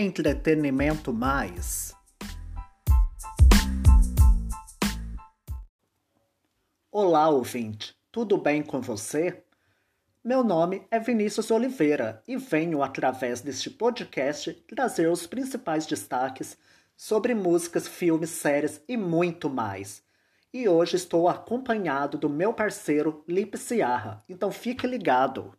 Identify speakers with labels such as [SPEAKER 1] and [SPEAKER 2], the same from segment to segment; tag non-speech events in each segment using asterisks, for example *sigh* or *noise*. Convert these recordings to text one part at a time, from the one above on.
[SPEAKER 1] Entretenimento mais. Olá, ouvinte. Tudo bem com você? Meu nome é Vinícius Oliveira e venho, através deste podcast, trazer os principais destaques sobre músicas, filmes, séries e muito mais. E hoje estou acompanhado do meu parceiro Lip Ciarra, então fique ligado.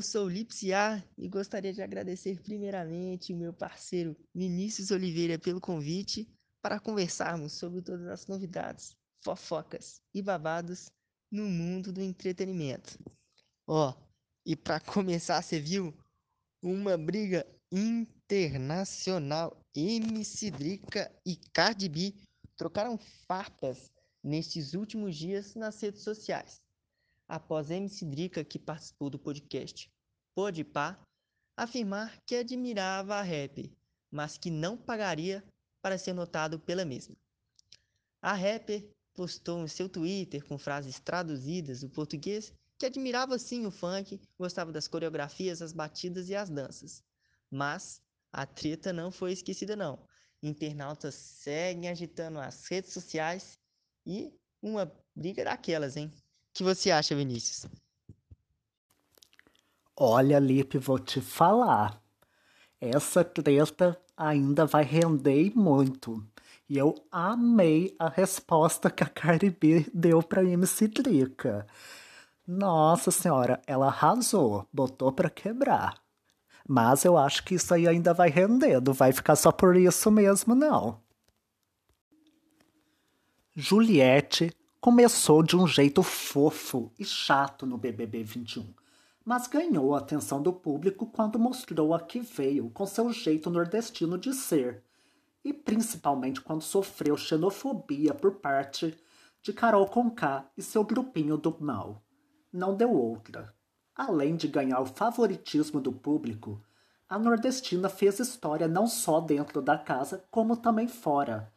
[SPEAKER 2] Eu sou o Lipsiar e gostaria de agradecer primeiramente o meu parceiro Vinícius Oliveira pelo convite para conversarmos sobre todas as novidades, fofocas e babados no mundo do entretenimento. Ó, oh, e para começar, você viu uma briga internacional. MC Drica e Cardi B trocaram farpas nestes últimos dias nas redes sociais após MC Drica, que participou do podcast Podpah, afirmar que admirava a rap, mas que não pagaria para ser notado pela mesma. A rapper postou em seu Twitter com frases traduzidas do português que admirava sim o funk, gostava das coreografias, as batidas e as danças. Mas a treta não foi esquecida não. Internautas seguem agitando as redes sociais e uma briga daquelas, hein? Que você acha, Vinícius?
[SPEAKER 1] Olha, Lipe, vou te falar. Essa treta ainda vai render muito. E eu amei a resposta que a Cardi B deu pra MC Drica. Nossa senhora, ela arrasou, botou pra quebrar. Mas eu acho que isso aí ainda vai render, não vai ficar só por isso mesmo, não. Juliette começou de um jeito fofo e chato no BBB 21, mas ganhou a atenção do público quando mostrou a que veio com seu jeito nordestino de ser, e principalmente quando sofreu xenofobia por parte de Carol Conká e seu grupinho do mal. Não deu outra. Além de ganhar o favoritismo do público, a nordestina fez história não só dentro da casa, como também fora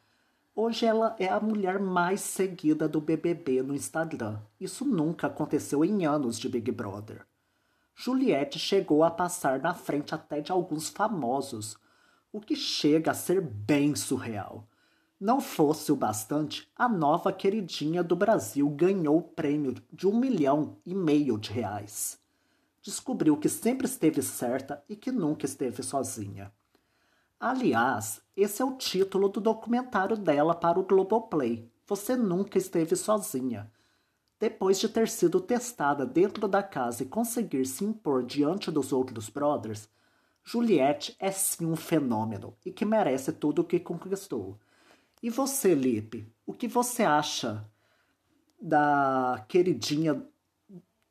[SPEAKER 1] Hoje ela é a mulher mais seguida do BBB no Instagram. Isso nunca aconteceu em anos de Big Brother. Juliette chegou a passar na frente até de alguns famosos, o que chega a ser bem surreal. Não fosse o bastante, a nova queridinha do Brasil ganhou o prêmio de um milhão e meio de reais. Descobriu que sempre esteve certa e que nunca esteve sozinha. Aliás, esse é o título do documentário dela para o Globoplay. Você nunca esteve sozinha. Depois de ter sido testada dentro da casa e conseguir se impor diante dos outros brothers, Juliette é sim um fenômeno e que merece tudo o que conquistou. E você, Lipe, o que você acha da queridinha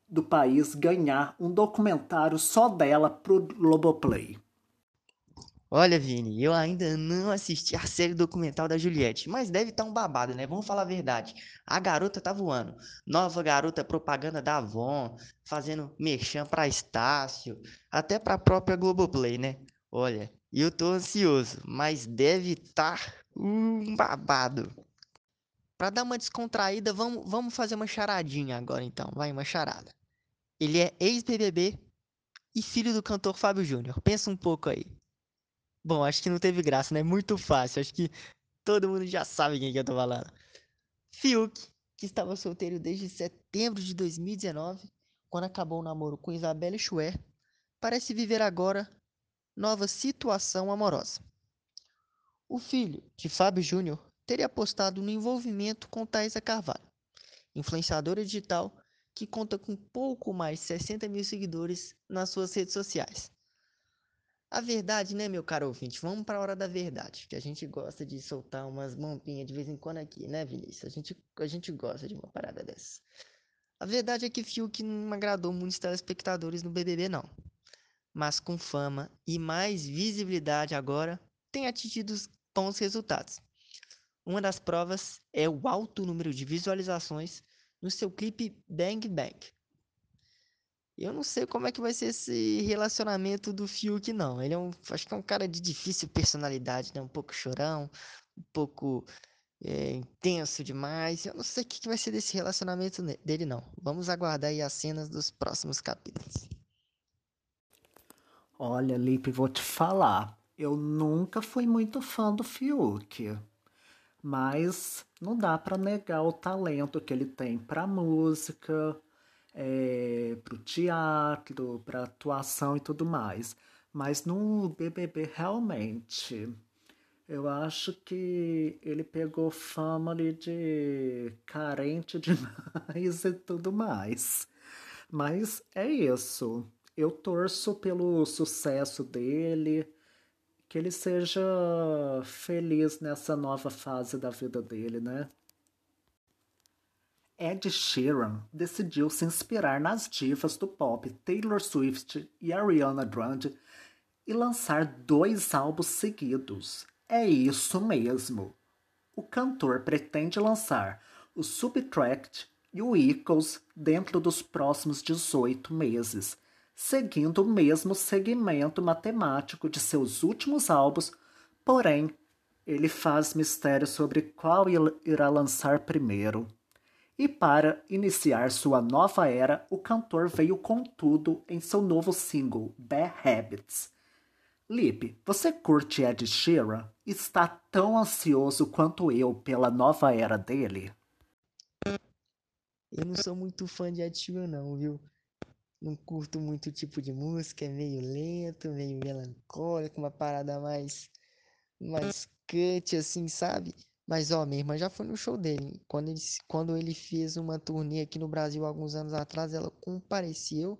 [SPEAKER 1] do país ganhar um documentário só dela pro Globoplay?
[SPEAKER 2] Olha, Vini, eu ainda não assisti a série documental da Juliette, mas deve estar tá um babado, né? Vamos falar a verdade. A garota tá voando. Nova garota propaganda da Avon, fazendo merchan pra Estácio, até pra própria Globoplay, né? Olha, eu tô ansioso, mas deve estar tá um babado. Pra dar uma descontraída, vamos, vamos fazer uma charadinha agora então. Vai, uma charada. Ele é ex-BBB e filho do cantor Fábio Júnior. Pensa um pouco aí. Bom, acho que não teve graça, né? Muito fácil. Acho que todo mundo já sabe quem que eu tô falando. Fiuk, que estava solteiro desde setembro de 2019, quando acabou o namoro com Isabelle Schuer, parece viver agora nova situação amorosa. O filho de Fábio Júnior teria apostado no envolvimento com Thaisa Carvalho, influenciadora digital que conta com pouco mais de 60 mil seguidores nas suas redes sociais. A verdade, né, meu caro ouvinte? Vamos para a hora da verdade, que a gente gosta de soltar umas mampinhas de vez em quando aqui, né, Vinícius? A gente, a gente gosta de uma parada dessa. A verdade é que Fiuk não agradou muitos telespectadores no BBB, não. Mas com fama e mais visibilidade agora, tem atingido bons resultados. Uma das provas é o alto número de visualizações no seu clipe Bang Bang. Eu não sei como é que vai ser esse relacionamento do Fiuk, não. Ele é um, acho que é um cara de difícil personalidade, né? Um pouco chorão, um pouco é, intenso demais. Eu não sei o que vai ser desse relacionamento dele, não. Vamos aguardar aí as cenas dos próximos capítulos.
[SPEAKER 1] Olha, Lipe, vou te falar. Eu nunca fui muito fã do Fiuk. Mas não dá para negar o talento que ele tem para música, é, para o teatro, para atuação e tudo mais. Mas no BBB realmente eu acho que ele pegou fama ali de carente *laughs* demais e tudo mais. Mas é isso. Eu torço pelo sucesso dele, que ele seja feliz nessa nova fase da vida dele, né? Ed Sheeran decidiu se inspirar nas divas do pop Taylor Swift e Ariana Grande e lançar dois álbuns seguidos. É isso mesmo. O cantor pretende lançar o Subtract e o Equals dentro dos próximos 18 meses, seguindo o mesmo segmento matemático de seus últimos álbuns, porém, ele faz mistério sobre qual irá lançar primeiro. E para iniciar sua nova era, o cantor veio com tudo em seu novo single, Bad Habits Lip, você curte Ed Sheeran? Está tão ansioso quanto eu pela nova era dele?
[SPEAKER 2] Eu não sou muito fã de Ed Sheeran não, viu? Não curto muito o tipo de música, é meio lento, meio melancólico, uma parada mais mais cut assim, sabe? Mas ó, minha irmã já foi no show dele. Quando ele, quando ele fez uma turnê aqui no Brasil alguns anos atrás, ela compareceu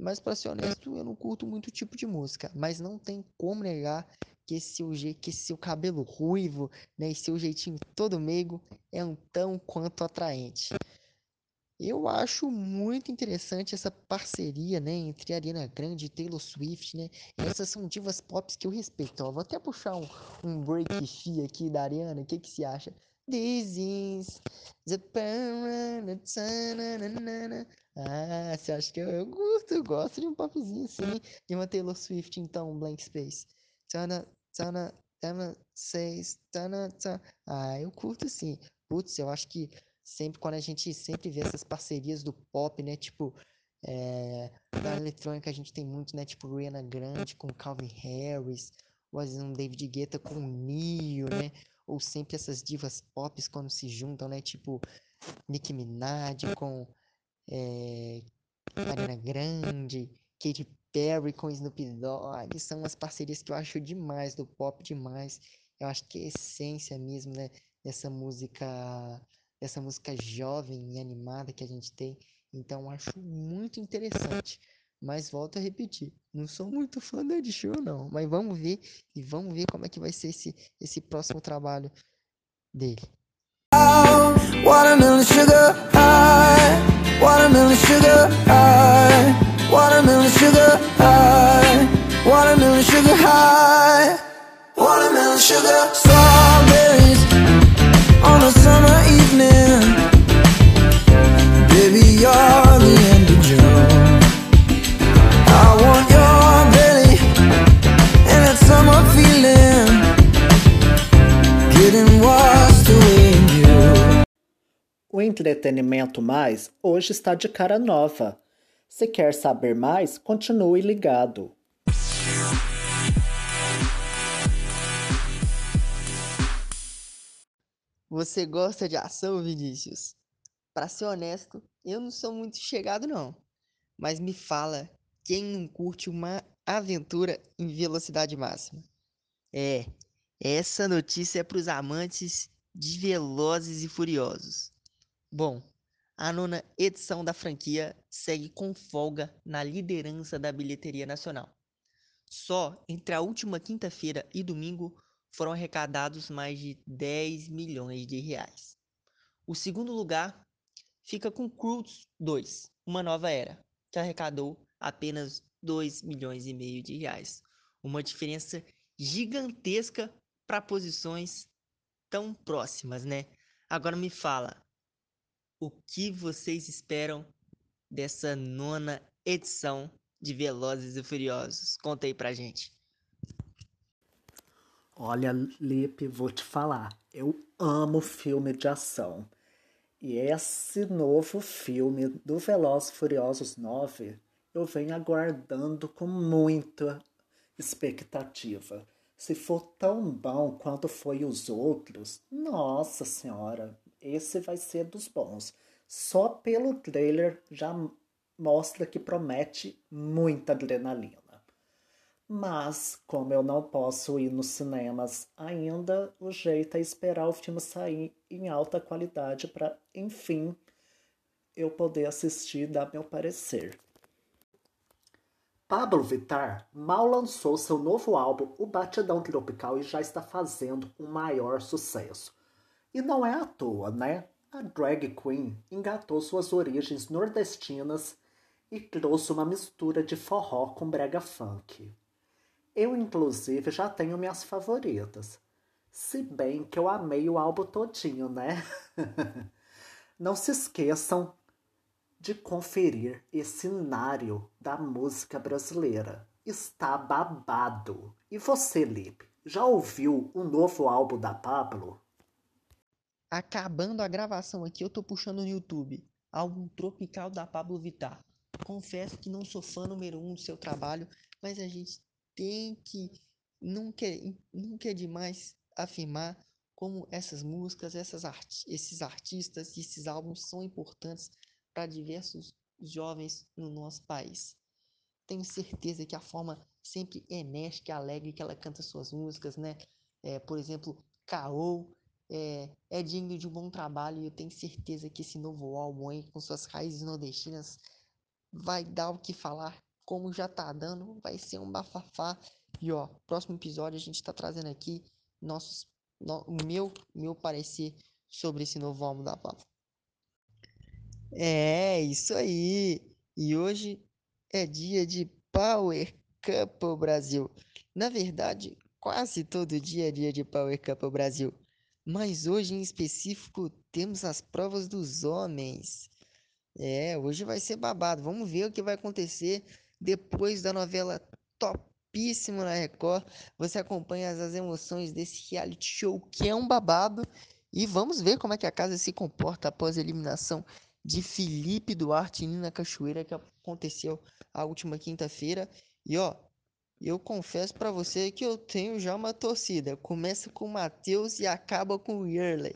[SPEAKER 2] mas para ser honesto, eu não curto muito tipo de música, mas não tem como negar que esse seu, que esse seu cabelo ruivo, né, e seu jeitinho todo meigo é um tão quanto atraente. Eu acho muito interessante essa parceria, né, entre Ariana Grande e Taylor Swift, né? Essas são divas pop que eu respeito. Ó, vou até puxar um, um break free aqui da Ariana. O que que se acha? This is the ah, você acha que eu, eu curto, eu gosto de um popzinho assim, de uma Taylor Swift, então, Blank Space. Tana, tana, tana, seis, tana, tana. Ah, eu curto sim. Putz, eu acho que sempre, quando a gente sempre vê essas parcerias do pop, né, tipo, é, da eletrônica a gente tem muito, né, tipo, Rihanna Grande com Calvin Harris, ou às vezes um David Guetta com Neo, né, ou sempre essas divas pop quando se juntam, né, tipo, Nicki Minaj com é, Ariana Grande, Katy Perry com Snoop Dogg, são as parcerias que eu acho demais, do pop demais. Eu acho que é a essência mesmo, né, dessa música, dessa música jovem e animada que a gente tem. Então acho muito interessante. Mas volto a repetir, não sou muito fã do Ed Show não, mas vamos ver e vamos ver como é que vai ser esse, esse próximo trabalho dele. Watermelon sugar. Strawberries on a summer evening. Baby, you're the end of June. I want your belly and that summer feeling. Getting washed away in you. O entretenimento mais hoje está de cara nova. Se quer saber mais, continue ligado. Você gosta de ação, Vinícius? Para ser honesto, eu não sou muito chegado não. Mas me fala, quem não curte uma aventura em velocidade máxima? É, essa notícia é para os amantes de Velozes e Furiosos. Bom, a nona edição da franquia segue com folga na liderança da bilheteria nacional. Só entre a última quinta-feira e domingo foram arrecadados mais de 10 milhões de reais. O segundo lugar fica com Cruise 2, Uma Nova Era, que arrecadou apenas 2 milhões e meio de reais. Uma diferença gigantesca para posições tão próximas, né? Agora me fala, o que vocês esperam dessa nona edição de Velozes e Furiosos? Conta aí pra gente.
[SPEAKER 1] Olha, Lipe, vou te falar. Eu amo filme de ação. E esse novo filme do Velozes Furiosos 9 eu venho aguardando com muita expectativa. Se for tão bom quanto foi os outros, nossa senhora, esse vai ser dos bons. Só pelo trailer já mostra que promete muita adrenalina. Mas, como eu não posso ir nos cinemas ainda, o jeito é esperar o filme sair em alta qualidade para, enfim, eu poder assistir e dar meu parecer. Pablo Vittar mal lançou seu novo álbum, O Batidão Tropical, e já está fazendo um maior sucesso. E não é à toa, né? A drag queen engatou suas origens nordestinas e trouxe uma mistura de forró com brega funk. Eu, inclusive, já tenho minhas favoritas. Se bem que eu amei o álbum todinho, né? *laughs* não se esqueçam de conferir esse cenário da música brasileira. Está babado. E você, Lipe, já ouviu o novo álbum da Pablo?
[SPEAKER 2] Acabando a gravação aqui, eu tô puxando no YouTube. Álbum Tropical da Pablo Vittar. Confesso que não sou fã número um do seu trabalho, mas a gente tem que. Nunca, nunca é demais afirmar como essas músicas, essas art esses artistas e esses álbuns são importantes para diversos jovens no nosso país. Tenho certeza que a forma sempre enérgica alegre que ela canta suas músicas, né? É, por exemplo, Caô, é, é digno de um bom trabalho e eu tenho certeza que esse novo álbum aí, com suas raízes nordestinas, vai dar o que falar, como já tá dando, vai ser um bafafá. E ó, próximo episódio a gente tá trazendo aqui nossos, no, meu, meu parecer sobre esse novo álbum da Pablo. É, isso aí. E hoje é dia de Power Couple Brasil. Na verdade, quase todo dia é dia de Power Couple Brasil. Mas hoje em específico temos as provas dos homens. É, hoje vai ser babado. Vamos ver o que vai acontecer depois da novela topíssima na Record. Você acompanha as emoções desse reality show que é um babado. E vamos ver como é que a casa se comporta após a eliminação de Felipe Duarte e Nina Cachoeira que aconteceu a última quinta-feira. E ó, eu confesso para você que eu tenho já uma torcida. Começa com o Matheus e acaba com o Yearley.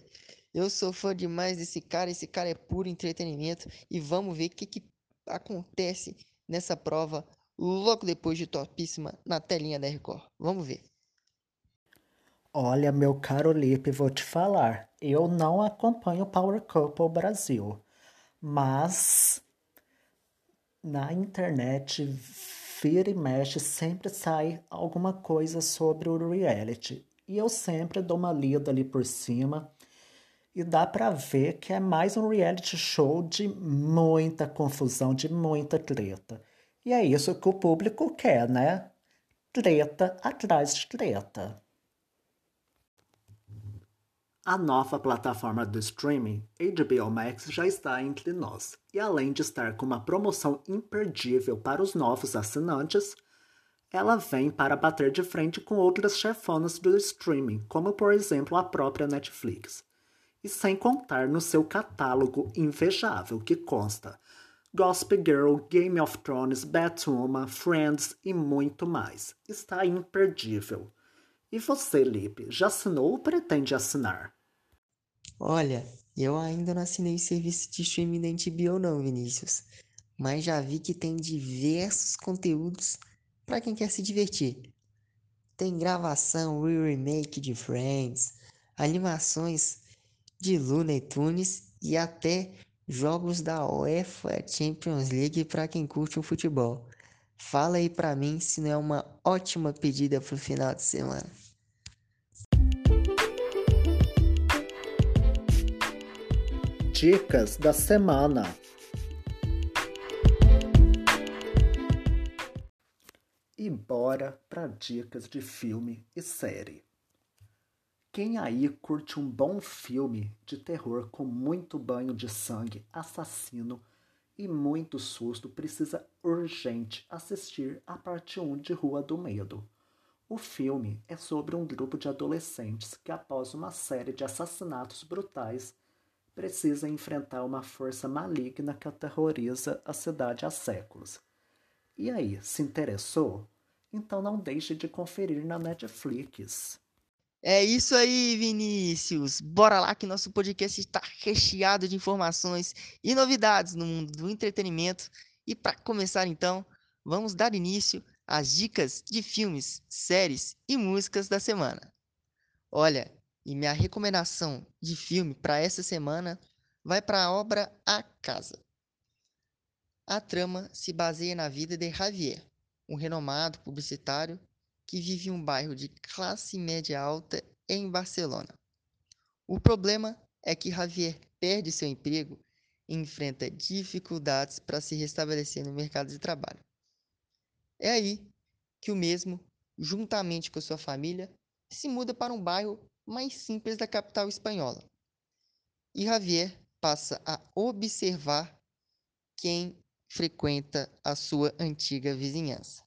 [SPEAKER 2] Eu sou fã demais desse cara, esse cara é puro entretenimento e vamos ver o que, que acontece nessa prova logo depois de topíssima na telinha da Record. Vamos ver.
[SPEAKER 1] Olha, meu caro Lipe, vou te falar. Eu não acompanho o Power Couple Brasil. Mas na internet, vira e mexe, sempre sai alguma coisa sobre o reality. E eu sempre dou uma lida ali por cima e dá para ver que é mais um reality show de muita confusão, de muita treta. E é isso que o público quer, né? Treta atrás de treta. A nova plataforma do streaming, HBO Max, já está entre nós, e além de estar com uma promoção imperdível para os novos assinantes, ela vem para bater de frente com outras chefonas do streaming, como por exemplo a própria Netflix. E sem contar no seu catálogo invejável que consta Gossip Girl, Game of Thrones, Batwoman, Friends e muito mais. Está imperdível. E você, Lipe, já assinou ou pretende assinar?
[SPEAKER 2] Olha, eu ainda não assinei o serviço de streaming da HBO não, Vinícius. Mas já vi que tem diversos conteúdos para quem quer se divertir. Tem gravação e remake de Friends, animações de Looney Tunes e até jogos da UEFA Champions League para quem curte o futebol. Fala aí para mim se não é uma ótima pedida para o final de semana.
[SPEAKER 1] Dicas da semana. E bora para dicas de filme e série. Quem aí curte um bom filme de terror com muito banho de sangue, assassino e muito susto precisa urgente assistir a parte 1 de Rua do Medo. O filme é sobre um grupo de adolescentes que, após uma série de assassinatos brutais, precisa enfrentar uma força maligna que aterroriza a cidade há séculos. E aí, se interessou? Então não deixe de conferir na Netflix.
[SPEAKER 2] É isso aí, Vinícius. Bora lá que nosso podcast está recheado de informações e novidades no mundo do entretenimento. E para começar então, vamos dar início às dicas de filmes, séries e músicas da semana. Olha, e minha recomendação de filme para essa semana vai para a obra A Casa. A trama se baseia na vida de Javier, um renomado publicitário que vive um bairro de classe média alta em Barcelona. O problema é que Javier perde seu emprego e enfrenta dificuldades para se restabelecer no mercado de trabalho. É aí que o mesmo, juntamente com sua família, se muda para um bairro mais simples da capital espanhola. E Javier passa a observar quem frequenta a sua antiga vizinhança.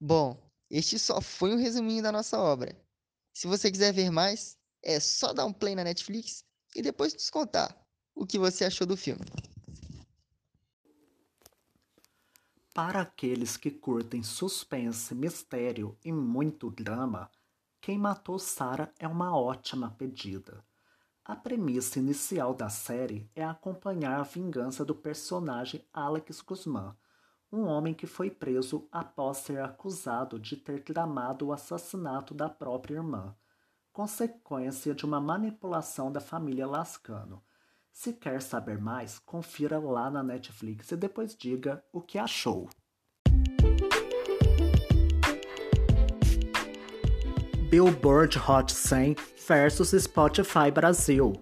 [SPEAKER 2] Bom, este só foi um resuminho da nossa obra. Se você quiser ver mais, é só dar um play na Netflix e depois nos contar o que você achou do filme.
[SPEAKER 1] Para aqueles que curtem suspense, mistério e muito drama, Quem Matou Sarah é uma ótima pedida. A premissa inicial da série é acompanhar a vingança do personagem Alex Guzmán, um homem que foi preso após ser acusado de ter tramado o assassinato da própria irmã, consequência de uma manipulação da família Lascano. Se quer saber mais, confira lá na Netflix e depois diga o que achou. Billboard Hot 100 versus Spotify Brasil.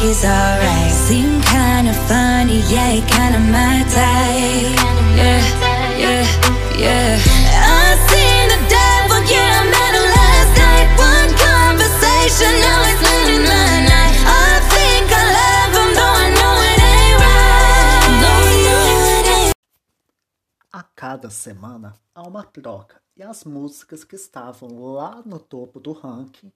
[SPEAKER 3] Think he's alright. Seem kinda funny, yeah, kinda my type. Yeah, yeah, yeah. I seen the devil, yeah, I met him last night. One conversation, now he's my night. I think I love him, though I know it ain't right. No, no, ain't.
[SPEAKER 1] A cada semana há uma troca e as músicas que estavam lá no topo do ranking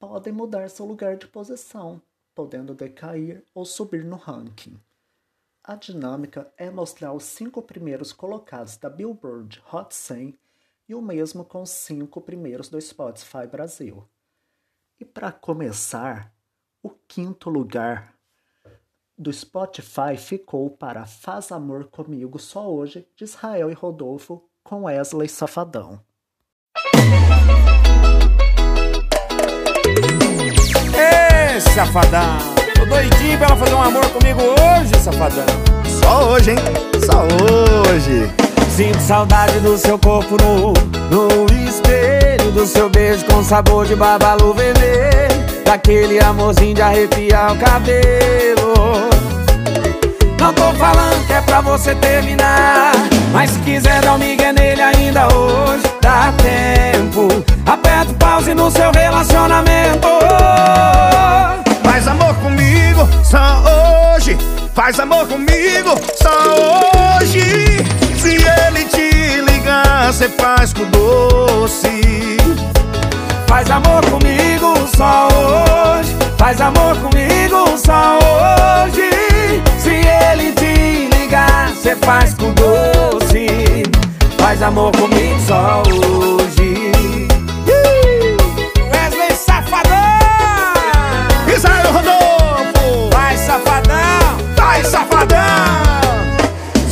[SPEAKER 1] podem mudar seu lugar de posição, podendo decair ou subir no ranking. A dinâmica é mostrar os cinco primeiros colocados da Billboard Hot 100 e o mesmo com os cinco primeiros do Spotify Brasil. E para começar, o quinto lugar do Spotify ficou para Faz Amor Comigo Só Hoje, de Israel e Rodolfo, com Wesley Safadão.
[SPEAKER 4] Safadão. Tô doidinho pra ela fazer um amor comigo hoje, safadão.
[SPEAKER 5] Só hoje, hein? Só hoje.
[SPEAKER 4] Sinto saudade do seu corpo nu, no espelho do seu beijo com sabor de babalu vermelho. Daquele amorzinho de arrepiar o cabelo. Não tô falando que é pra você terminar Mas se quiser dar um migué nele ainda hoje Dá tempo Aperta o pause no seu relacionamento.
[SPEAKER 5] Faz amor comigo só hoje. Faz amor comigo só hoje. Se ele te ligar, cê faz com doce.
[SPEAKER 4] Faz amor comigo só hoje. Faz amor comigo só hoje. Se ele te ligar, cê faz com doce. Faz amor comigo só hoje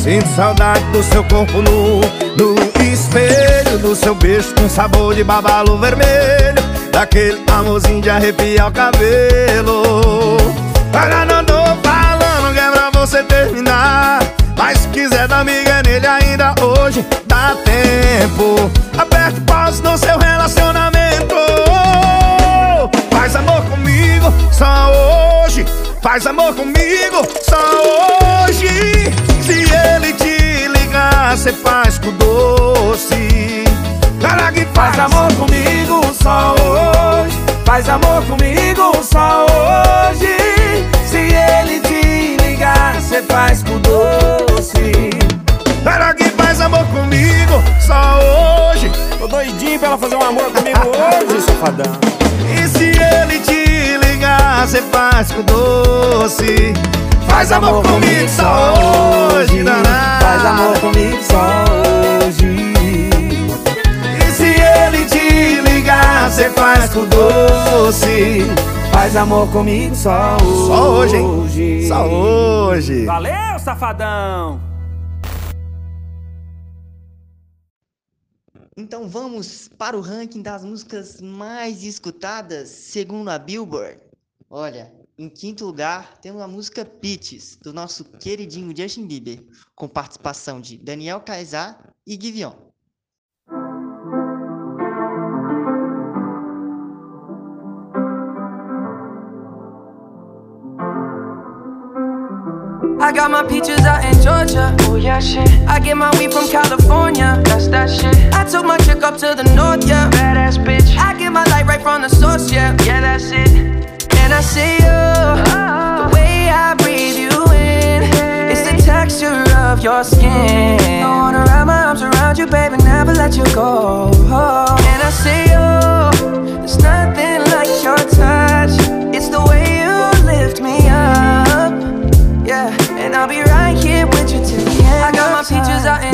[SPEAKER 5] Sinto saudade do seu corpo nu No espelho do seu beijo Com sabor de babalo vermelho Daquele amorzinho de arrepiar o cabelo. Agora não tô falando que é pra você terminar Mas se quiser dar miga nele ainda hoje Dá tempo. Aperte pausa no seu relacionamento. Faz amor comigo, só hoje Faz amor comigo, só hoje. Se ele te ligar, cê faz com doce. Cara que
[SPEAKER 6] Faz amor comigo só hoje. Faz amor comigo só hoje. Se ele te ligar, cê faz com doce.
[SPEAKER 5] Cara que faz amor comigo, só hoje.
[SPEAKER 6] Tô doidinho pra ela fazer um amor comigo *laughs* hoje, safadão.
[SPEAKER 5] E se ele te ligar, cê faz com doce. Faz amor comigo só hoje, naná.
[SPEAKER 6] Faz amor comigo só hoje.
[SPEAKER 5] E se ele te ligar, cê faz com doce.
[SPEAKER 6] Faz amor comigo só hoje.
[SPEAKER 5] Só hoje, hein? Só hoje.
[SPEAKER 6] Valeu, safadão!
[SPEAKER 2] Então vamos para o ranking das músicas mais escutadas segundo a Billboard. Olha, em quinto lugar temos a música Peaches, do nosso queridinho Justin Bieber, com participação de Daniel Caesar e Giveon.
[SPEAKER 7] I got my peaches out in Georgia. Oh yeah, shit. I get my weed from California. That's that shit. I took my chick up to the north, yeah. Badass bitch. I get my light right from the source, yeah. Yeah, that's it. And I see you. The way I breathe you in. It's the texture of your skin. I wanna wrap my arms around you, baby, never let you go. And I see you. There's nothing like your touch. It's the way you lift me up. Yeah, and I'll be right here with you till the end. I got my peaches out in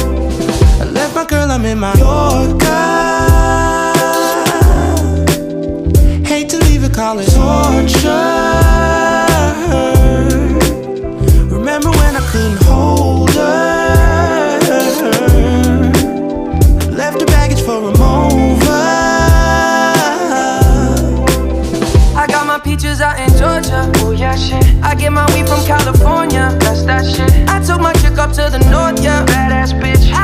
[SPEAKER 8] I left my girl, I'm in my Yorker. Hate to leave it, call it torture. Remember when I couldn't hold her? Left her baggage for a mover.
[SPEAKER 7] I got my peaches out in Georgia. Oh yeah, shit. I get my weed from California. That's that shit. I took my chick up to the north, yeah. Badass bitch.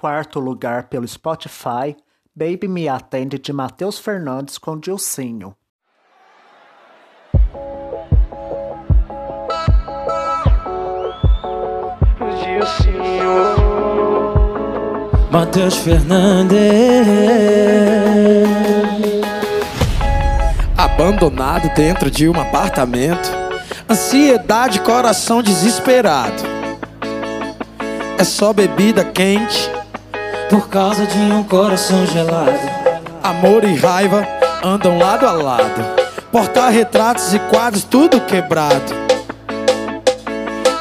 [SPEAKER 1] Quarto lugar pelo Spotify, Baby Me Atende de Matheus Fernandes com Dilcinho.
[SPEAKER 9] Matheus Fernandes. Abandonado dentro de um apartamento. Ansiedade, coração desesperado. É só bebida quente, por causa de um coração gelado. Amor e raiva andam lado a lado. Porta-retratos e quadros tudo quebrado.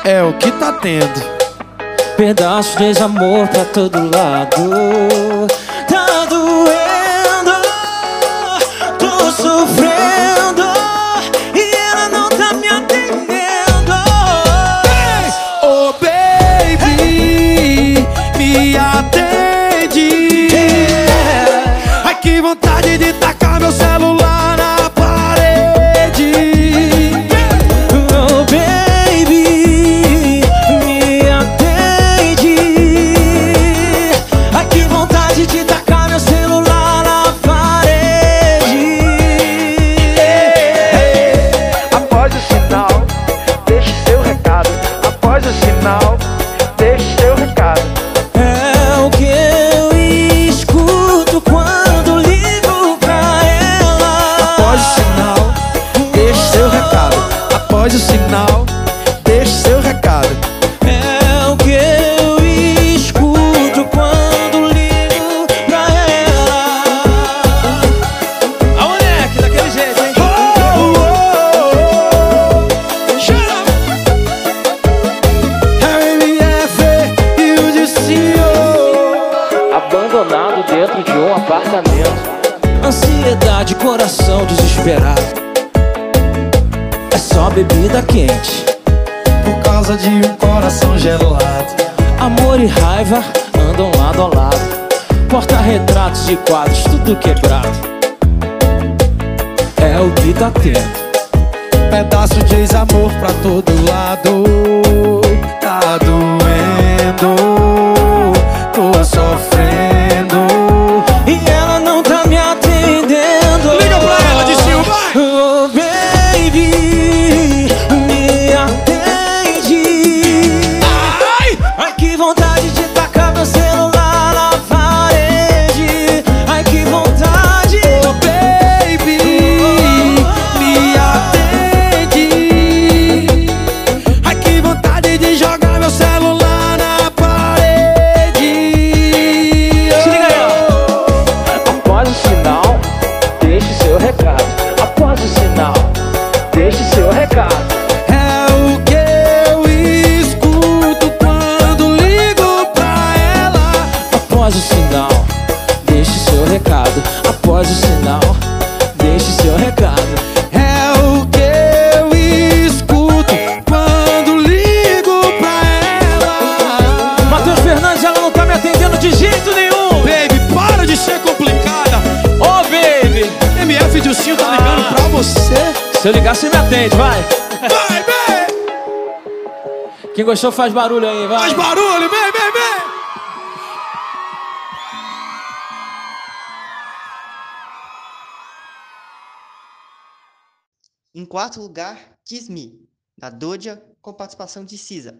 [SPEAKER 9] É o que tá tendo. Pedaço de amor pra todo lado. de quadros, tudo quebrado. É o que tá dá tempo Pedaço de ex-amor pra todo lado. Se eu ligar, você me atende, vai. Vai, vem! Quem gostou faz barulho aí, vai. Faz barulho, vem, vem, vem!
[SPEAKER 3] Em quarto lugar, Kiss Me, da Doja, com participação de Cisa.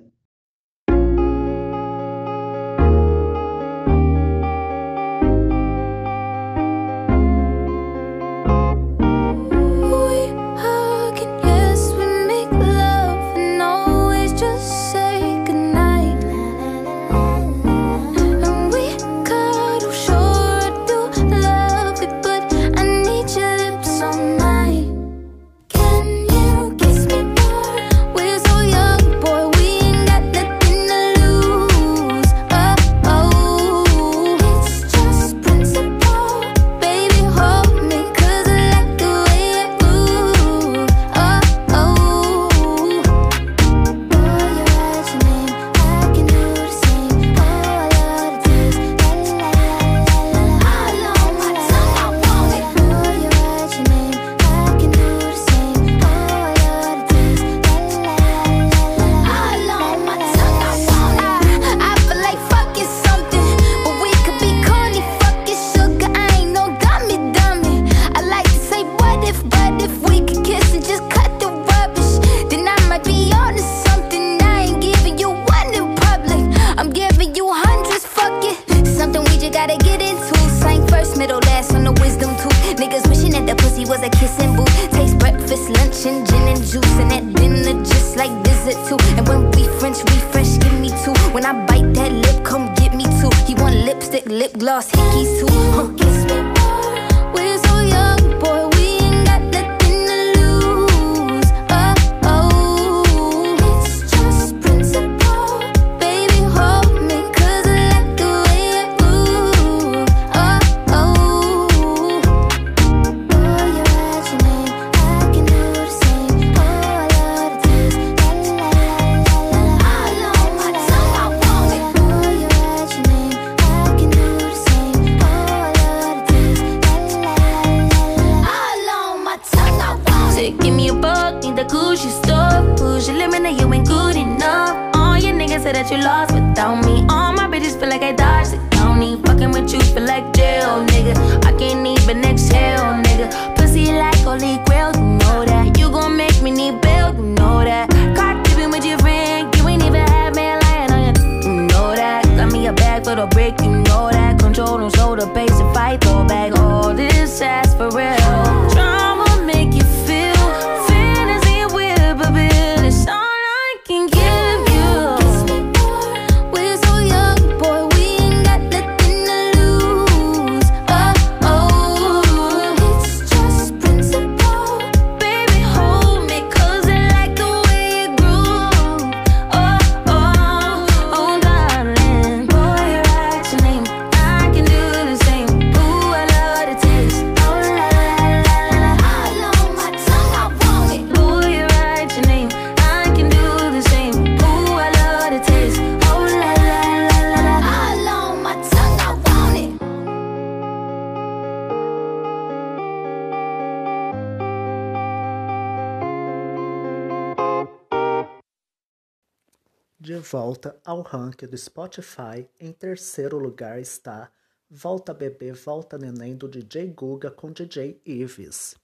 [SPEAKER 1] Ao ranking do Spotify, em terceiro lugar está Volta Bebê, Volta Neném do DJ Guga com DJ Ives.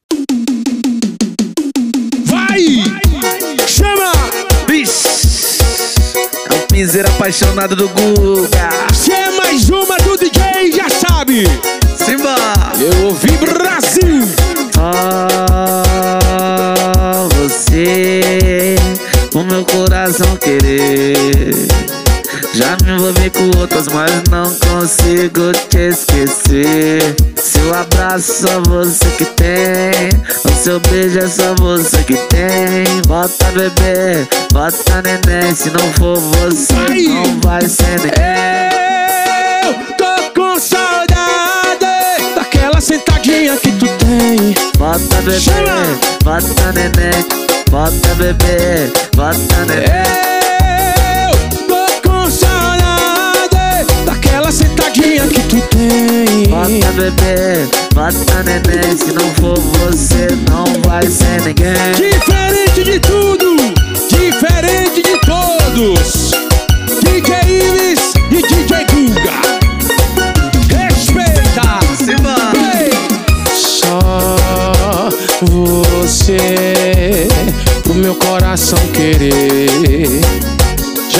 [SPEAKER 10] Vai! Chama!
[SPEAKER 6] É o piseiro apaixonado do Guga.
[SPEAKER 10] Se é mais uma do DJ, já sabe!
[SPEAKER 6] Simba!
[SPEAKER 10] Eu ouvi Brasil!
[SPEAKER 6] Só você, o meu coração querer. Já me envolvi com outras, mas não consigo te esquecer. Seu abraço só você que tem. O seu beijo é só você que tem. Bota bebê, bota neném. Se não for você, não vai ser ninguém.
[SPEAKER 10] Eu tô com saudade daquela sentadinha que tu tem.
[SPEAKER 6] Bota bebê,
[SPEAKER 10] Chama!
[SPEAKER 6] bota neném. Bota bebê, bota neném. Bota bebê, bota neném Se não for você, não vai ser ninguém
[SPEAKER 10] Diferente de tudo, diferente de todos. DJ Ives e DJ Guga. Respeita! Ei! Só você pro meu coração querer.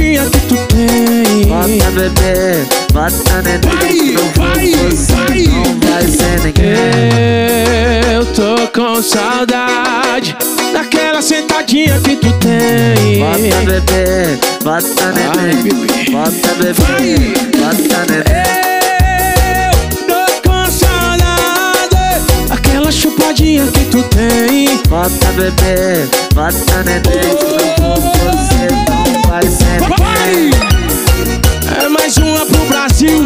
[SPEAKER 10] sentadinha que tu tem.
[SPEAKER 6] Bota bebê, bota neném
[SPEAKER 10] vai, vai.
[SPEAKER 6] não vai ser ninguém
[SPEAKER 10] Eu tô com saudade daquela sentadinha que tu tem.
[SPEAKER 6] Bota bebê, bota neném. Bota bebê,
[SPEAKER 10] Vai.
[SPEAKER 6] bota neném
[SPEAKER 10] chupadinha que tu tem.
[SPEAKER 6] Bota bebê, bota neném você, não vai ser ninguém
[SPEAKER 10] É mais uma pro Brasil.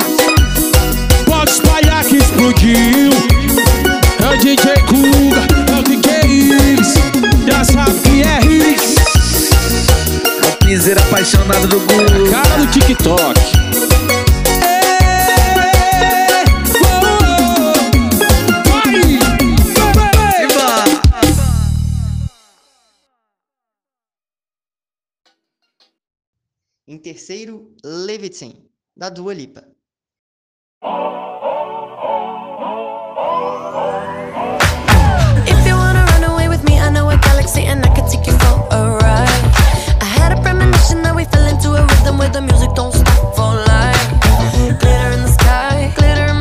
[SPEAKER 10] Pode espalhar que explodiu.
[SPEAKER 2] terceiro, Levitin,
[SPEAKER 11] da Dua Lipa.
[SPEAKER 3] Glitter in the sky, glitter in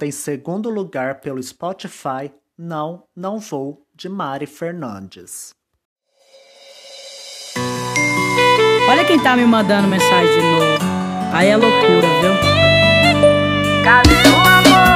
[SPEAKER 1] em segundo lugar pelo Spotify Não, Não Vou, de Mari Fernandes.
[SPEAKER 12] Olha quem tá me mandando mensagem de novo. Aí é loucura, viu?
[SPEAKER 13] Cadê o amor?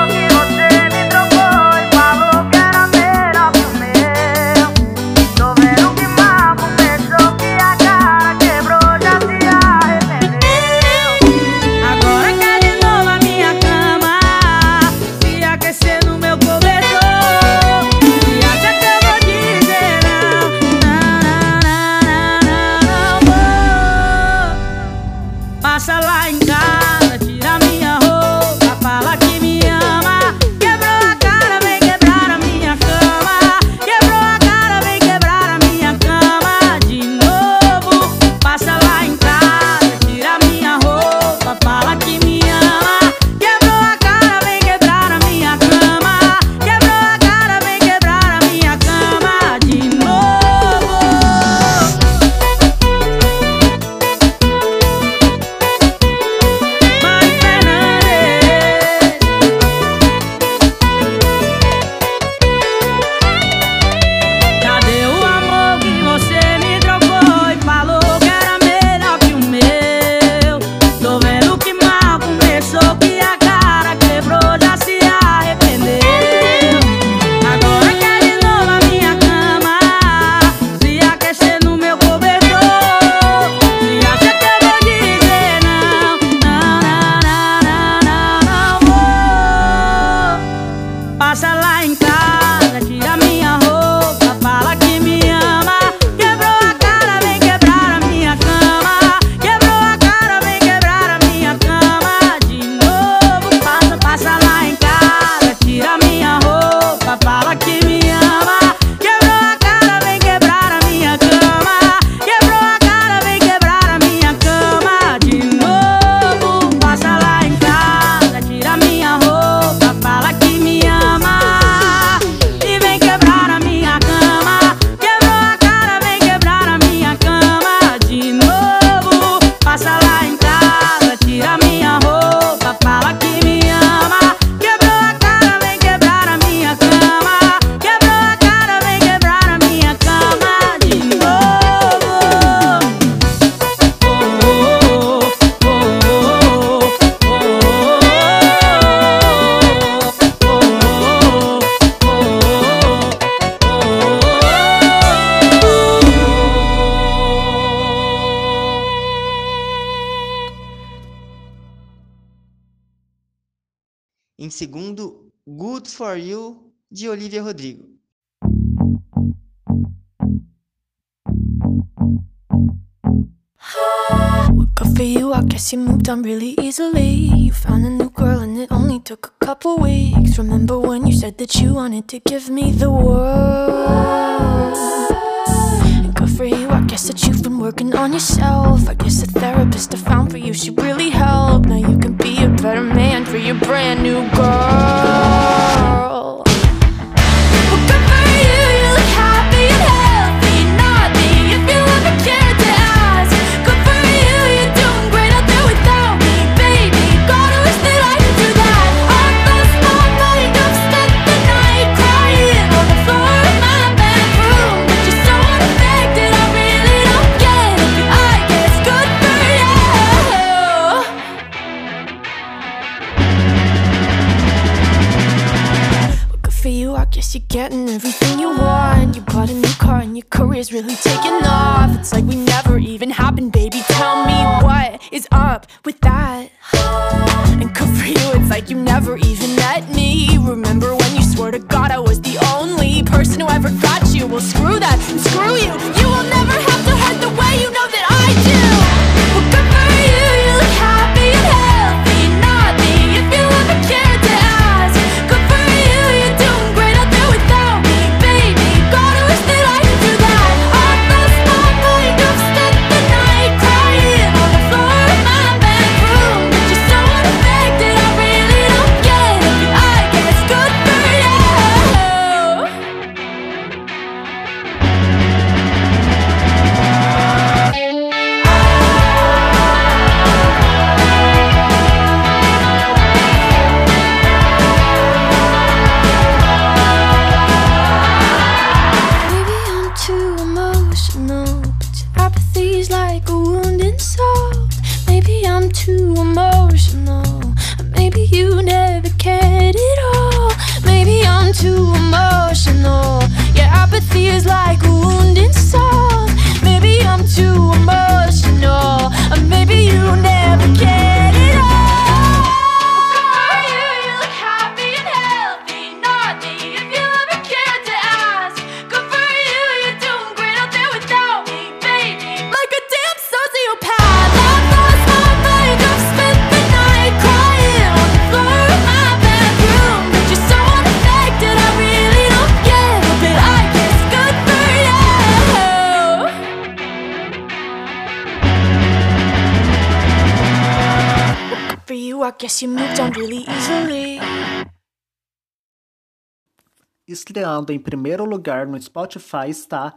[SPEAKER 12] Somando em
[SPEAKER 1] primeiro lugar no Spotify está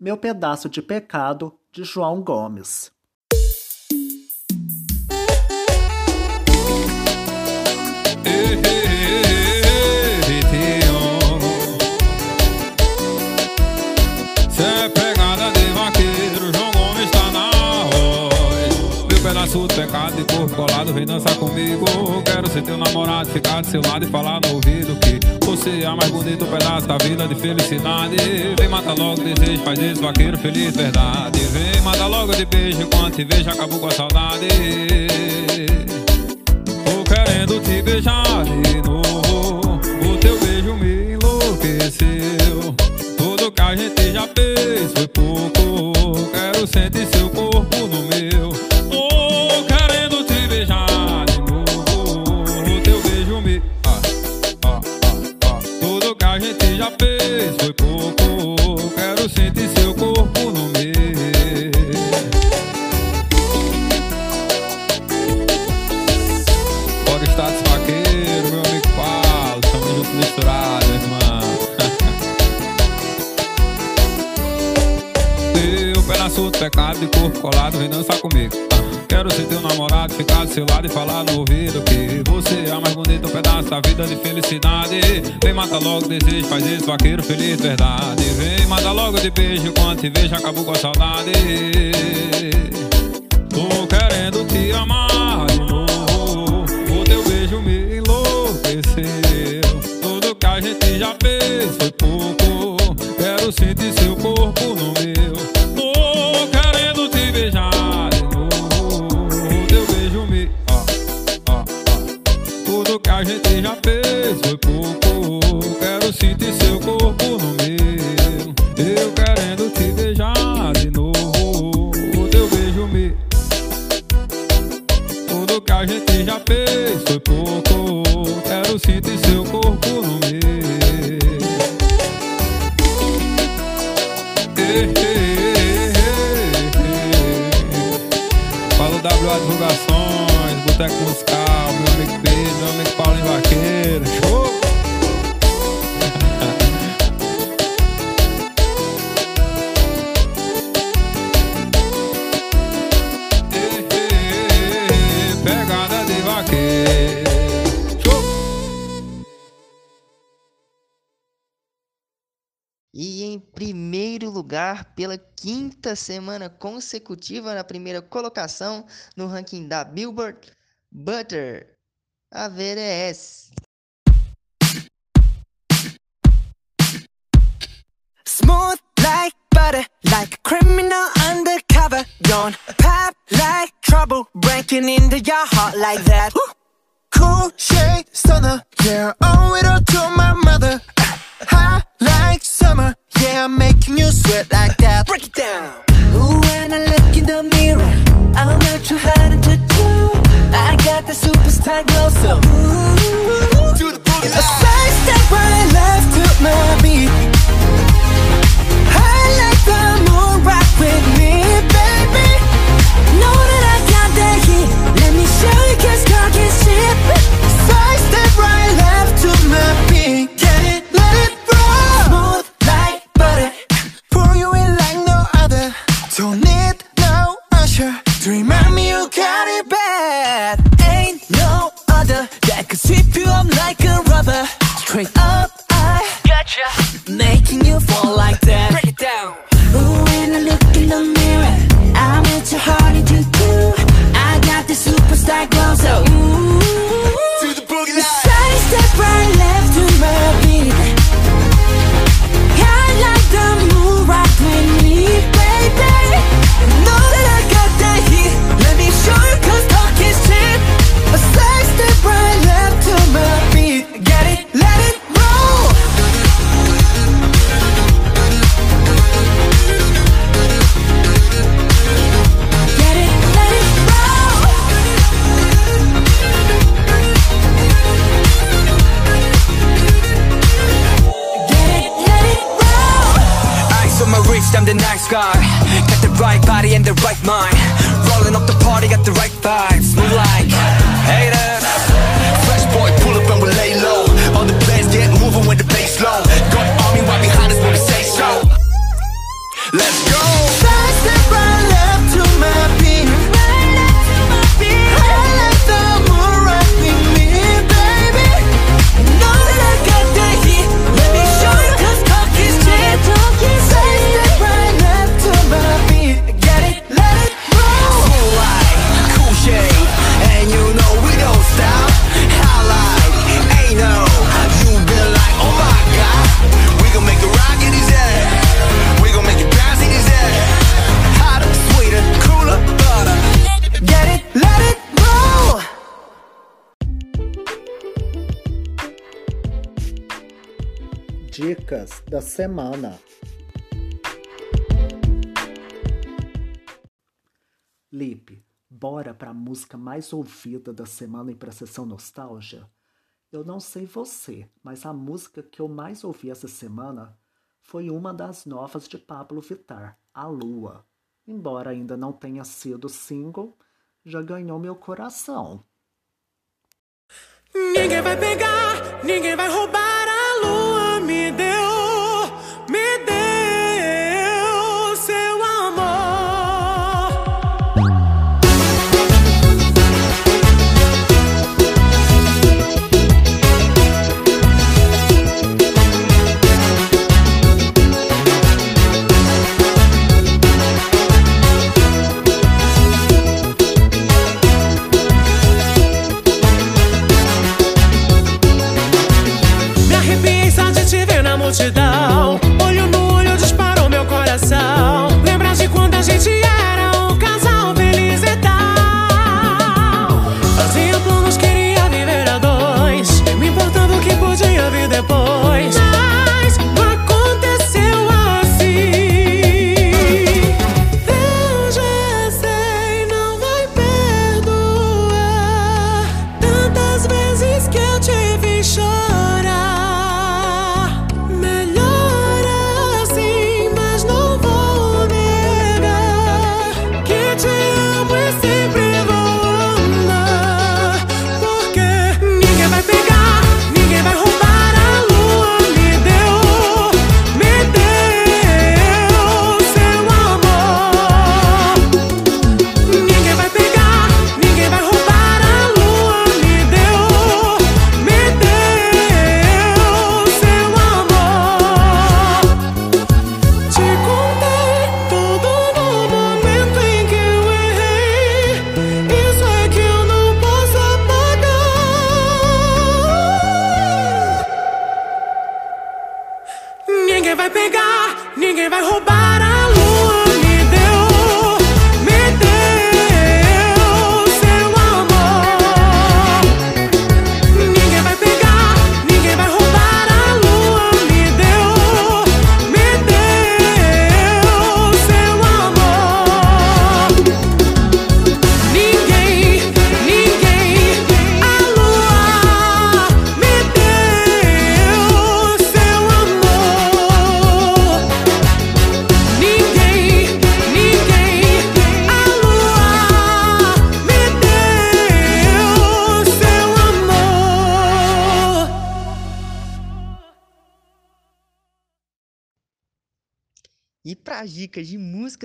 [SPEAKER 1] Meu Pedaço de Pecado, de João Gomes.
[SPEAKER 14] Hey, hey. colado, vem dançar comigo. Quero ser teu namorado, ficar do seu lado e falar no ouvido que você é mais bonito pedaço da vida de felicidade. Vem matar logo desejo, faz esse vaqueiro feliz, verdade. Vem matar logo de beijo, quando te vejo acabou com a saudade. Tô querendo te beijar de novo, o teu beijo me enlouqueceu. Tudo que a gente já fez foi pouco, quero sentir seu corpo no meu. colado vem dançar comigo. Quero ser teu namorado, ficar do seu lado e falar no ouvido que você é a mais bonita, um pedaço da vida de felicidade. Vem, mata logo, desejo, faz esse vaqueiro feliz, verdade. Vem, mata logo de beijo, quando te vejo, acabou com a saudade. Tô querendo te amar de novo, o teu beijo me enlouqueceu. Tudo que a gente já fez foi pouco, quero sentir seu corpo no meu.
[SPEAKER 2] Lugar, pela quinta semana consecutiva na primeira colocação no ranking da Billboard, Butter, a VRS.
[SPEAKER 15] Smooth like butter, like a criminal undercover. Don't pop like trouble, breaking into your heart like that. Cool shade stunner, yeah, owe it all to my mother. High like summer, yeah, I'm making you sweat like that. Break it down. Ooh, when I look in the mirror, I'm not too hard to do. I got the superstar glow, so ooh, do the boogie. A side step right left to my beat. Could sweep you up like a rubber. Straight up, I gotcha.
[SPEAKER 16] Guy. Got the right body and the right mind. Rolling up the party, got the right vibes. Move like haters. Fresh boy, pull up and we lay low. All the players get moving with the bass low. Got army right behind us when we say so. Let's go.
[SPEAKER 1] Da semana. Lipe, bora pra música mais ouvida da semana e pra sessão nostalgia? Eu não sei você, mas a música que eu mais ouvi essa semana foi uma das novas de Pablo Vittar, A Lua. Embora ainda não tenha sido single, já ganhou meu coração.
[SPEAKER 17] Ninguém vai pegar, ninguém vai roubar a lua. Me deu,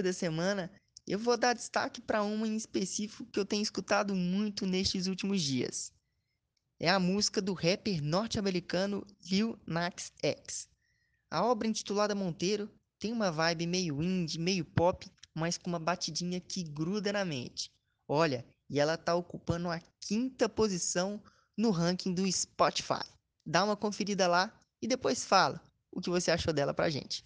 [SPEAKER 2] da semana, eu vou dar destaque para uma em específico que eu tenho escutado muito nestes últimos dias. É a música do rapper norte-americano Lil Nas X. A obra intitulada Monteiro tem uma vibe meio indie, meio pop, mas com uma batidinha que gruda na mente. Olha, e ela tá ocupando a quinta posição no ranking do Spotify. Dá uma conferida lá e depois fala o que você achou dela pra gente.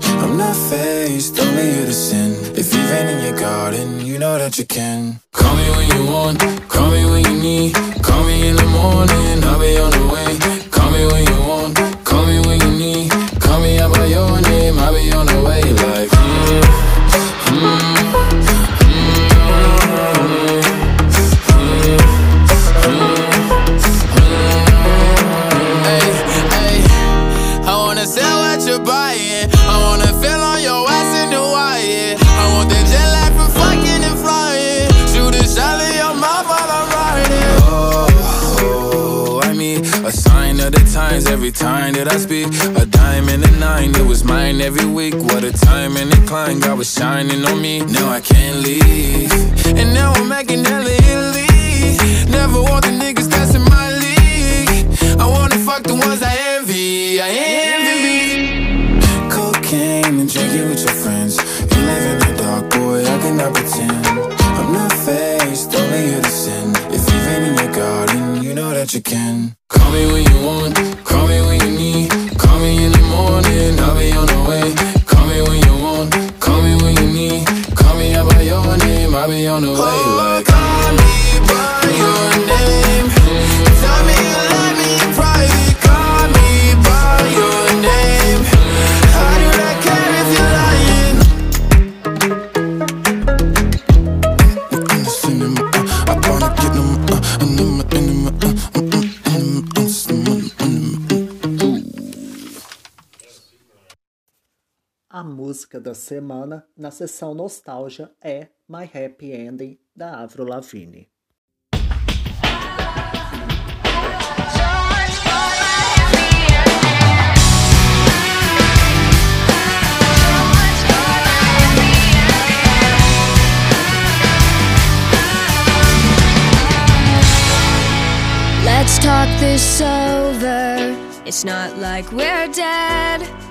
[SPEAKER 18] I'm not faced, only here to sin. If you've in your garden, you know that you can.
[SPEAKER 4] Call me when you want, call me when you need. Call me in the morning, I'll be on the way. Call me when you
[SPEAKER 1] da semana na sessão Nostalgia é My Happy Ending, da Avril Lavigne.
[SPEAKER 3] Let's talk this over. It's not like we're dead.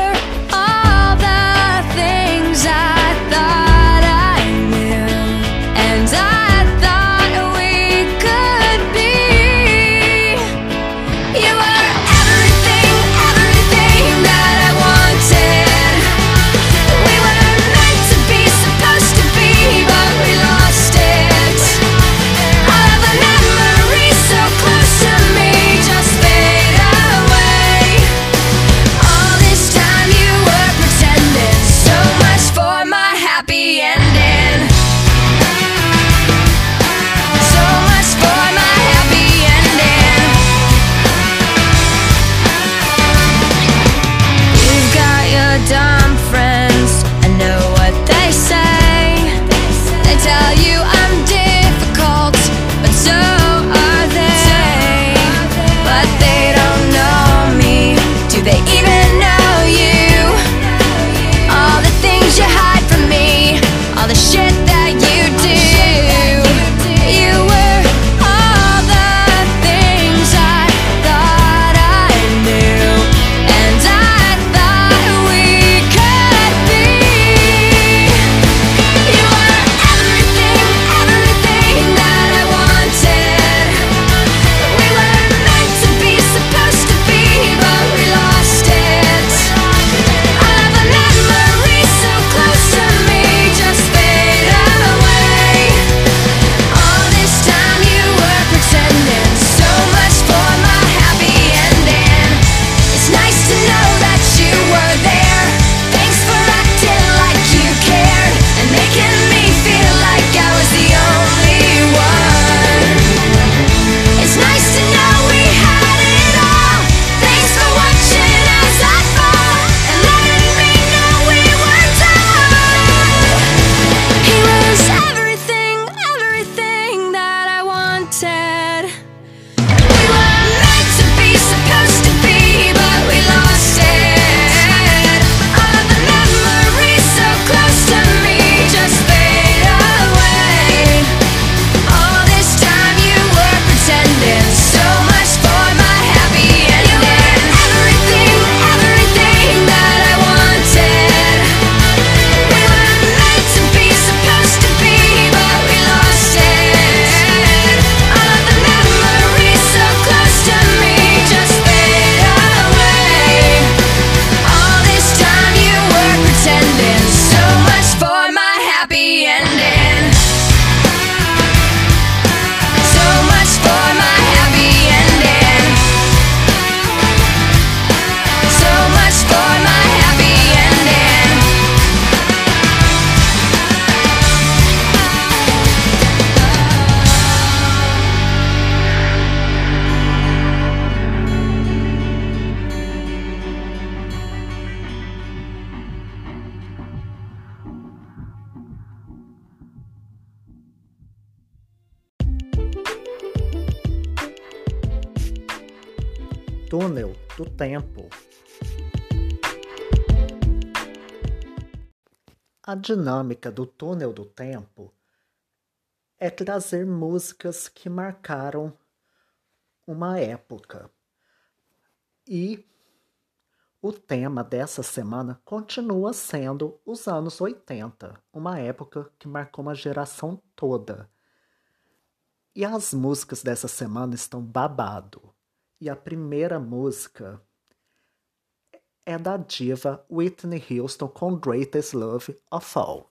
[SPEAKER 1] Tempo. A dinâmica do Túnel do Tempo é trazer músicas que marcaram uma época. E o tema dessa semana continua sendo os anos 80, uma época que marcou uma geração toda. E as músicas dessa semana estão babado. E a primeira música é da diva Whitney Houston com Greatest Love of All.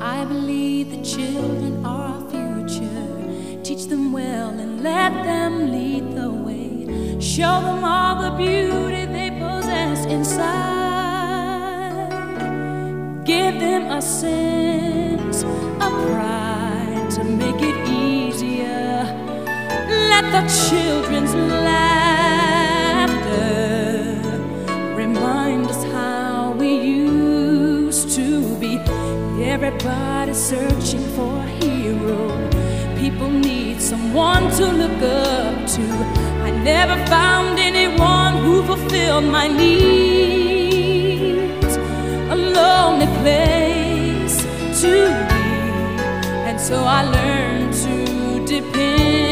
[SPEAKER 19] I believe the children are our future. Teach them well and let them lead. Show them all the beauty they possess inside. Give them a sense of pride to make it easier. Let the children's laughter remind us how we used to be. Everybody searching for a hero. People need someone to look up to. I never found anyone who fulfilled my needs. A lonely place to be. And so I learned to depend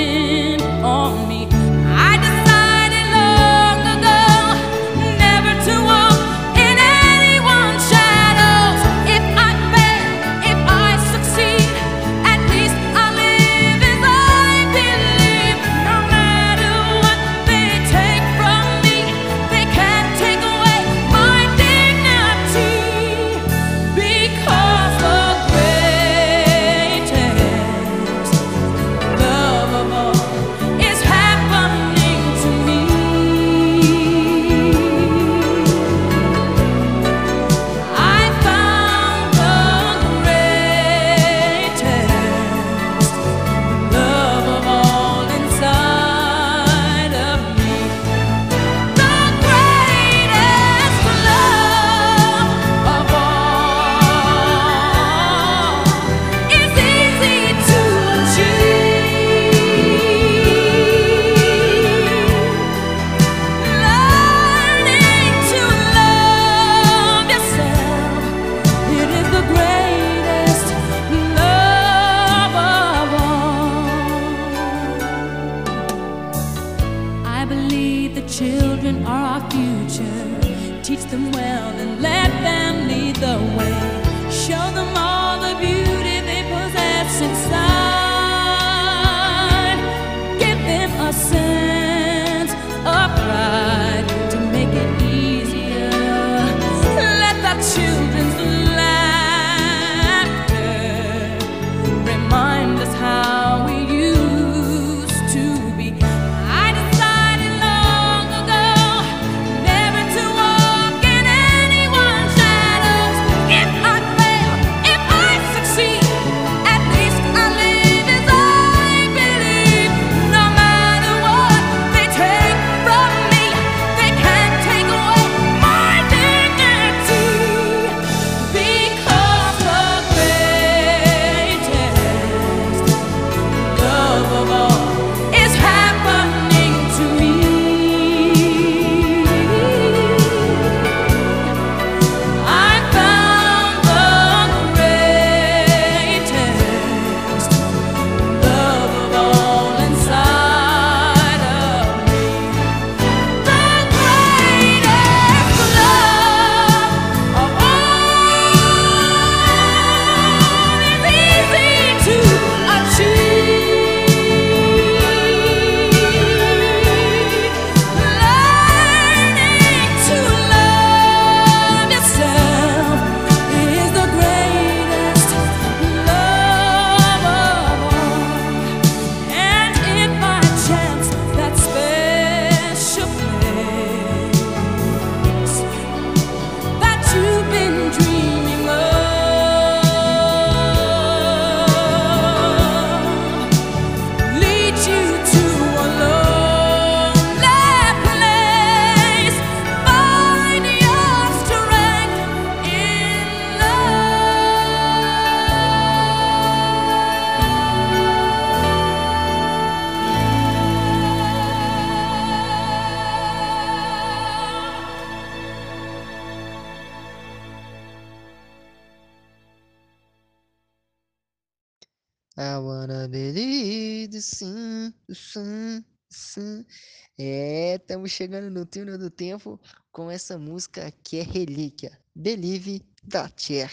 [SPEAKER 20] estamos chegando no túnel do tempo com essa música que é relíquia. Believe da Cher.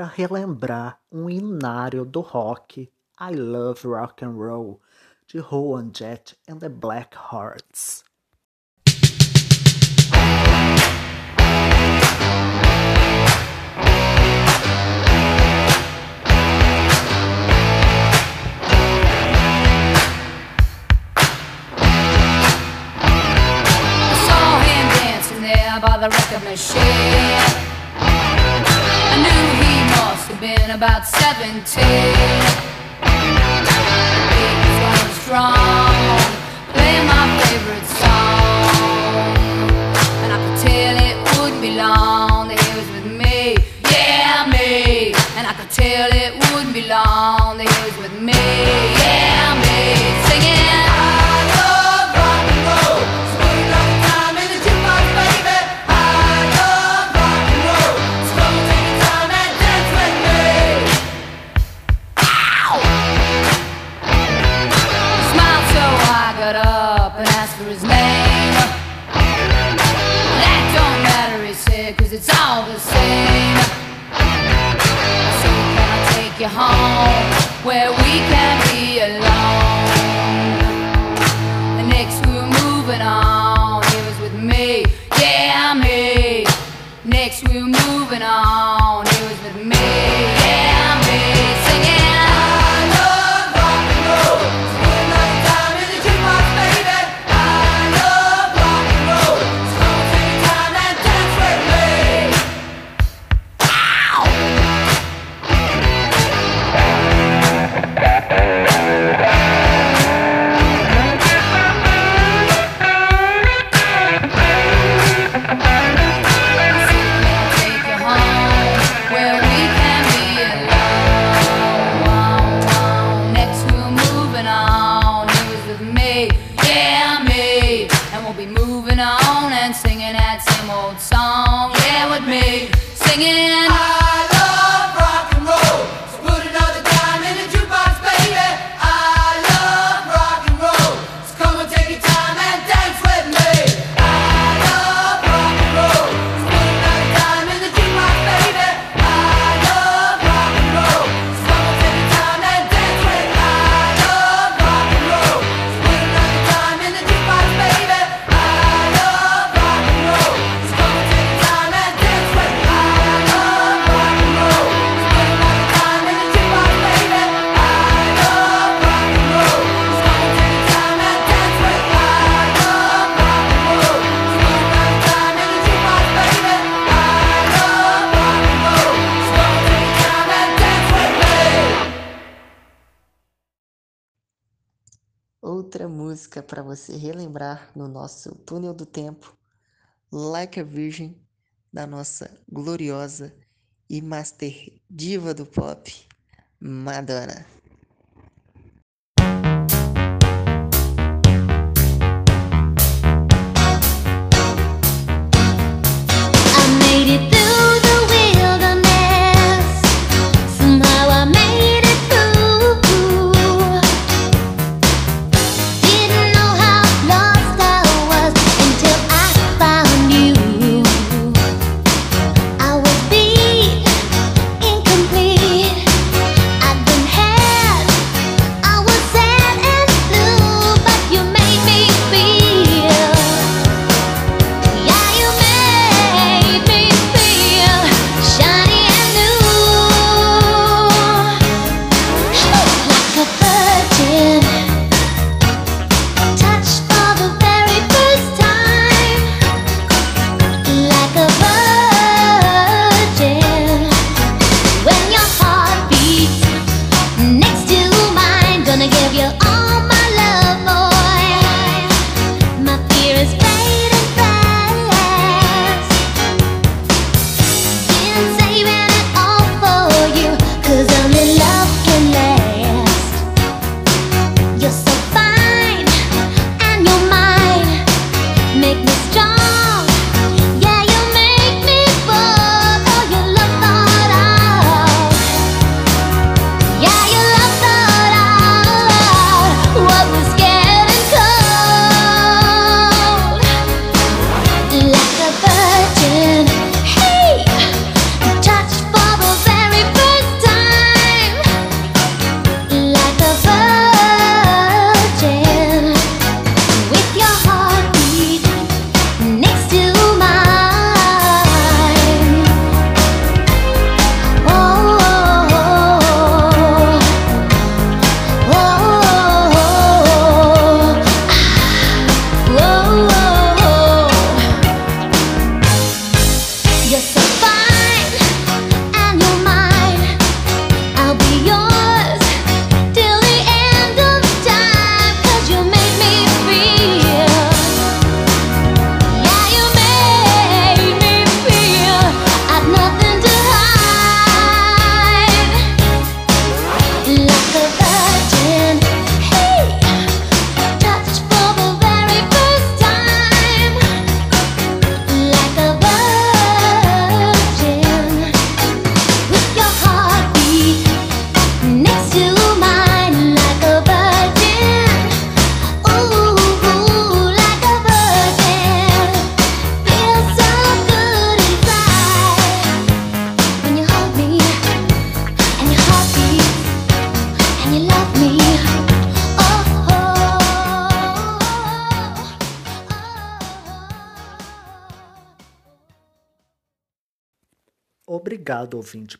[SPEAKER 1] para relembrar um inário do rock I Love Rock and Roll de Rowan Jett and the Black Hearts.
[SPEAKER 21] by the record machine knew he must have been about 17 He was going strong, playing my favorite song. And I could tell it wouldn't be long that he was with me, yeah me. And I could tell it wouldn't be long that he was with me.
[SPEAKER 2] lembrar no nosso túnel do tempo, like a virgem da nossa gloriosa e master diva do pop, Madonna.
[SPEAKER 3] I made it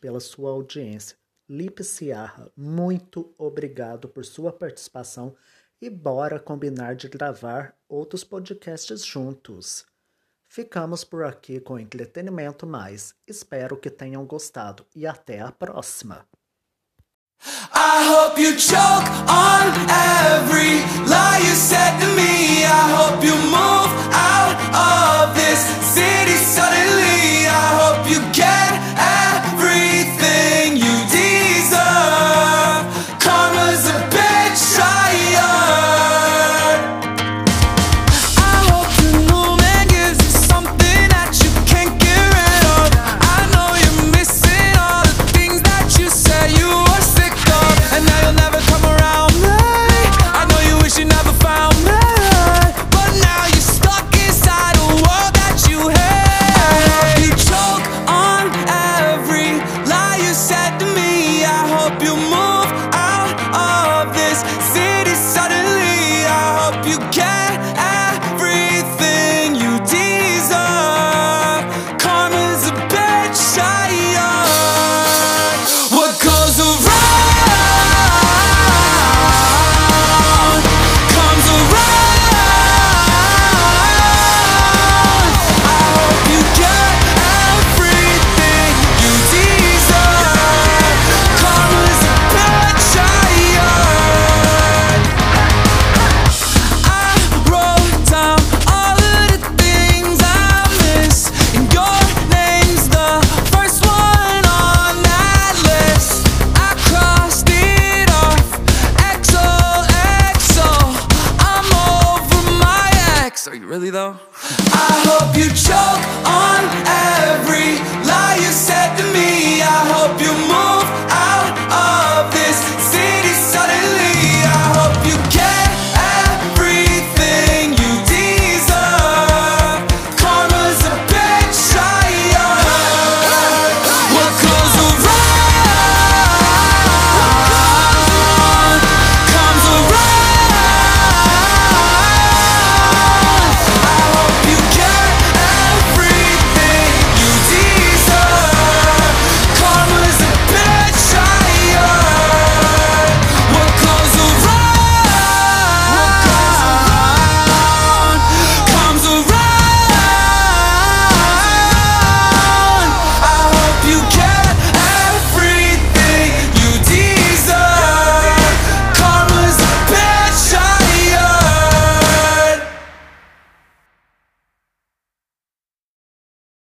[SPEAKER 1] pela sua audiência. Lipe Sierra, muito obrigado por sua participação e bora combinar de gravar outros podcasts juntos. Ficamos por aqui com entretenimento mais. Espero que tenham gostado e até a próxima.
[SPEAKER 7] I hope you choke on every lie you said to me. I hope you move out of this city suddenly. I